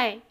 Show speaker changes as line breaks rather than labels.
Hi